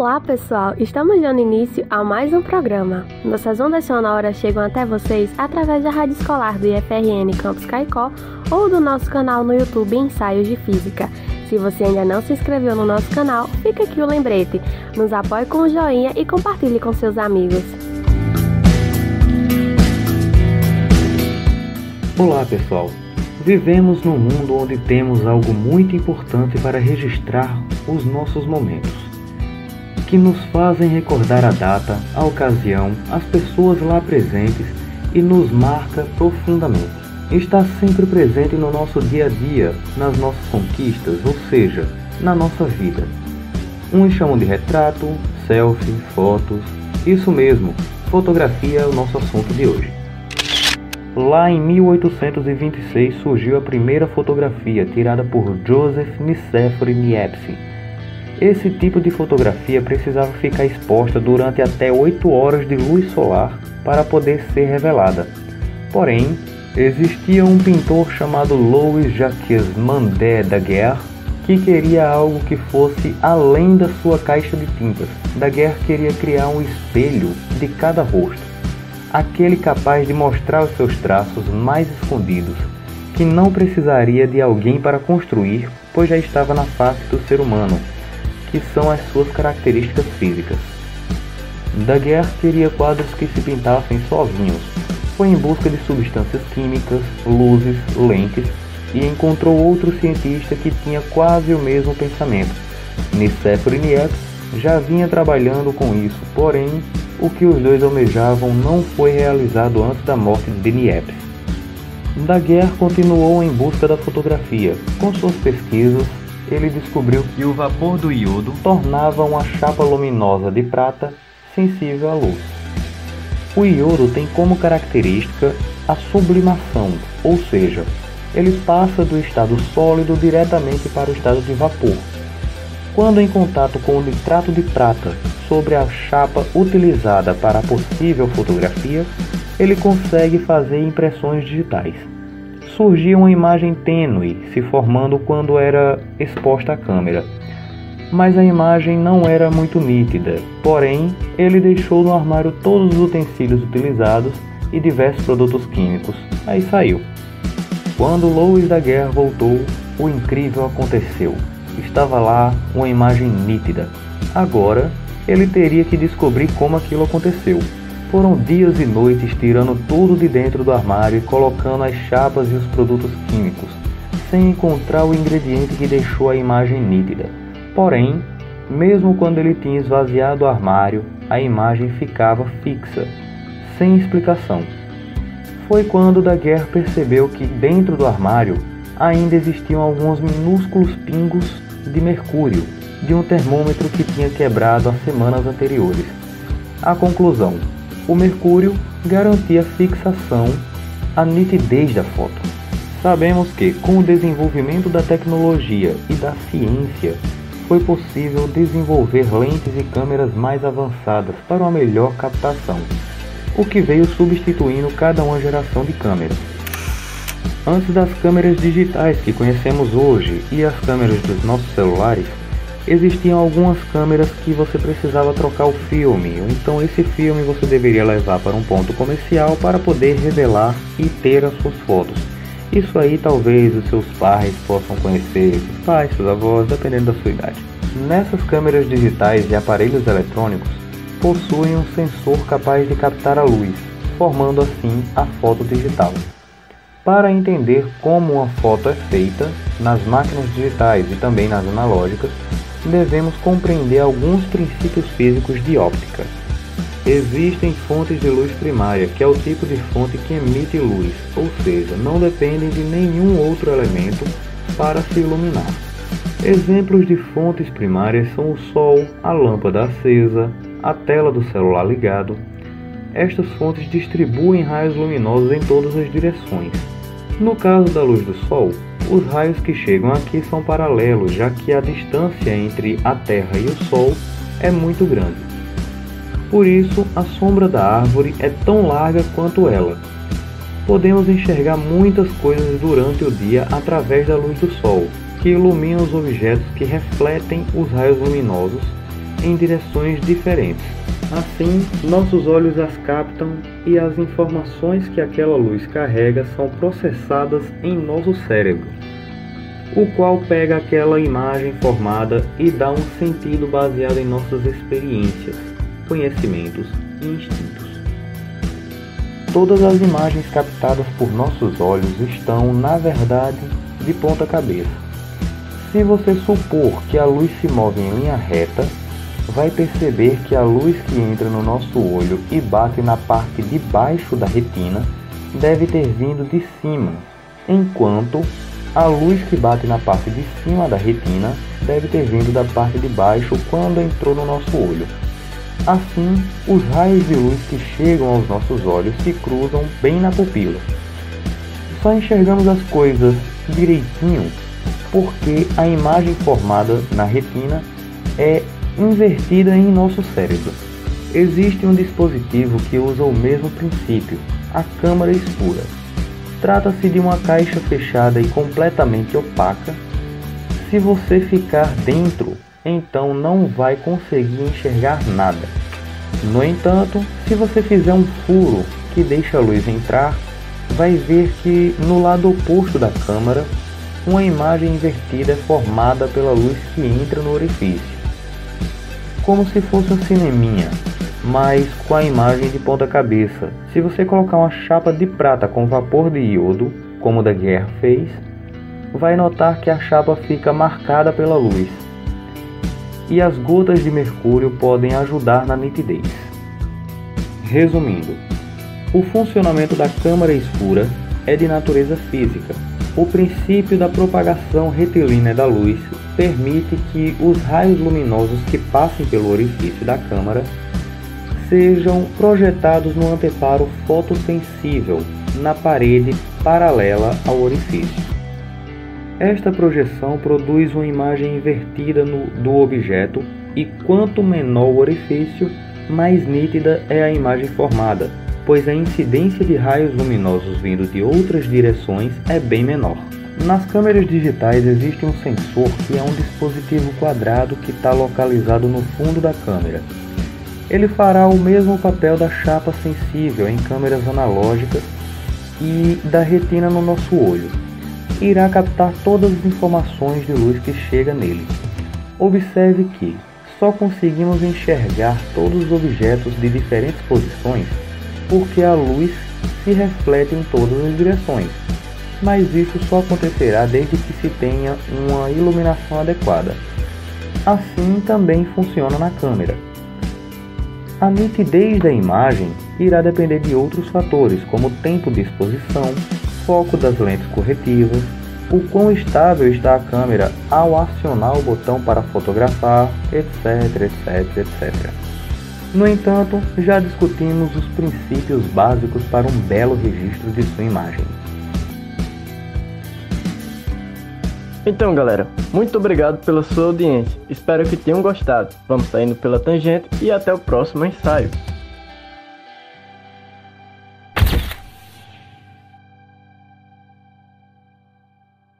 Olá, pessoal! Estamos dando início a mais um programa. Nossas ondas sonoras chegam até vocês através da rádio escolar do IFRN Campus Caicó ou do nosso canal no YouTube Ensaios de Física. Se você ainda não se inscreveu no nosso canal, fica aqui o lembrete. Nos apoie com o joinha e compartilhe com seus amigos. Olá, pessoal! Vivemos num mundo onde temos algo muito importante para registrar os nossos momentos, que nos fazem recordar a data, a ocasião, as pessoas lá presentes e nos marca profundamente. Está sempre presente no nosso dia a dia, nas nossas conquistas, ou seja, na nossa vida. Uns chamam de retrato, selfie, fotos. Isso mesmo, fotografia é o nosso assunto de hoje. Lá em 1826 surgiu a primeira fotografia tirada por Joseph Nicéphore Niepce. Esse tipo de fotografia precisava ficar exposta durante até 8 horas de luz solar para poder ser revelada. Porém, existia um pintor chamado Louis Jacques Mandé Daguerre que queria algo que fosse além da sua caixa de tintas. Daguerre queria criar um espelho de cada rosto aquele capaz de mostrar os seus traços mais escondidos, que não precisaria de alguém para construir, pois já estava na face do ser humano, que são as suas características físicas. Daguerre queria quadros que se pintassem sozinhos. Foi em busca de substâncias químicas, luzes, lentes e encontrou outro cientista que tinha quase o mesmo pensamento. Nicéphore Niepce já vinha trabalhando com isso, porém o que os dois almejavam não foi realizado antes da morte de Niepce. Daguerre continuou em busca da fotografia. Com suas pesquisas, ele descobriu que o vapor do iodo tornava uma chapa luminosa de prata sensível à luz. O iodo tem como característica a sublimação, ou seja, ele passa do estado sólido diretamente para o estado de vapor. Quando em contato com o nitrato de prata sobre a chapa utilizada para a possível fotografia, ele consegue fazer impressões digitais. Surgia uma imagem tênue se formando quando era exposta à câmera, mas a imagem não era muito nítida. Porém, ele deixou no armário todos os utensílios utilizados e diversos produtos químicos. Aí saiu. Quando Louis da Guerra voltou, o incrível aconteceu. Estava lá uma imagem nítida. Agora ele teria que descobrir como aquilo aconteceu. Foram dias e noites tirando tudo de dentro do armário e colocando as chapas e os produtos químicos, sem encontrar o ingrediente que deixou a imagem nítida. Porém, mesmo quando ele tinha esvaziado o armário, a imagem ficava fixa, sem explicação. Foi quando Daguerre percebeu que dentro do armário ainda existiam alguns minúsculos pingos de mercúrio de um termômetro que tinha quebrado as semanas anteriores. A conclusão: o mercúrio garantia fixação à nitidez da foto. Sabemos que, com o desenvolvimento da tecnologia e da ciência, foi possível desenvolver lentes e câmeras mais avançadas para uma melhor captação, o que veio substituindo cada uma geração de câmeras. Antes das câmeras digitais que conhecemos hoje e as câmeras dos nossos celulares, existiam algumas câmeras que você precisava trocar o filme, então esse filme você deveria levar para um ponto comercial para poder revelar e ter as suas fotos. Isso aí talvez os seus pais possam conhecer, seus pais, seus avós, dependendo da sua idade. Nessas câmeras digitais e aparelhos eletrônicos, possuem um sensor capaz de captar a luz, formando assim a foto digital. Para entender como uma foto é feita nas máquinas digitais e também nas analógicas, devemos compreender alguns princípios físicos de óptica. Existem fontes de luz primária, que é o tipo de fonte que emite luz, ou seja, não dependem de nenhum outro elemento para se iluminar. Exemplos de fontes primárias são o sol, a lâmpada acesa, a tela do celular ligado. Estas fontes distribuem raios luminosos em todas as direções. No caso da luz do sol, os raios que chegam aqui são paralelos, já que a distância entre a Terra e o Sol é muito grande. Por isso, a sombra da árvore é tão larga quanto ela. Podemos enxergar muitas coisas durante o dia através da luz do Sol, que ilumina os objetos que refletem os raios luminosos em direções diferentes. Assim, nossos olhos as captam e as informações que aquela luz carrega são processadas em nosso cérebro, o qual pega aquela imagem formada e dá um sentido baseado em nossas experiências, conhecimentos e instintos. Todas as imagens captadas por nossos olhos estão, na verdade, de ponta cabeça. Se você supor que a luz se move em linha reta, vai perceber que a luz que entra no nosso olho e bate na parte de baixo da retina deve ter vindo de cima, enquanto a luz que bate na parte de cima da retina deve ter vindo da parte de baixo quando entrou no nosso olho. Assim, os raios de luz que chegam aos nossos olhos se cruzam bem na pupila. Só enxergamos as coisas direitinho porque a imagem formada na retina é invertida em nosso cérebro. Existe um dispositivo que usa o mesmo princípio, a câmara escura. Trata-se de uma caixa fechada e completamente opaca. Se você ficar dentro, então não vai conseguir enxergar nada. No entanto, se você fizer um furo que deixa a luz entrar, vai ver que no lado oposto da câmara, uma imagem invertida é formada pela luz que entra no orifício como se fosse um cineminha, mas com a imagem de ponta cabeça. Se você colocar uma chapa de prata com vapor de iodo, como o da Guerra fez, vai notar que a chapa fica marcada pela luz. E as gotas de mercúrio podem ajudar na nitidez. Resumindo, o funcionamento da câmara escura é de natureza física. O princípio da propagação retilínea da luz permite que os raios luminosos que passem pelo orifício da câmara sejam projetados no anteparo fotossensível na parede paralela ao orifício. Esta projeção produz uma imagem invertida no, do objeto e quanto menor o orifício, mais nítida é a imagem formada, pois a incidência de raios luminosos vindo de outras direções é bem menor. Nas câmeras digitais existe um sensor que é um dispositivo quadrado que está localizado no fundo da câmera. Ele fará o mesmo papel da chapa sensível em câmeras analógicas e da retina no nosso olho. Irá captar todas as informações de luz que chega nele. Observe que só conseguimos enxergar todos os objetos de diferentes posições porque a luz se reflete em todas as direções mas isso só acontecerá desde que se tenha uma iluminação adequada. Assim também funciona na câmera. A nitidez da imagem irá depender de outros fatores, como tempo de exposição, foco das lentes corretivas, o quão estável está a câmera ao acionar o botão para fotografar, etc, etc, etc. No entanto, já discutimos os princípios básicos para um belo registro de sua imagem. Então, galera, muito obrigado pela sua audiência. Espero que tenham gostado. Vamos saindo pela tangente e até o próximo ensaio.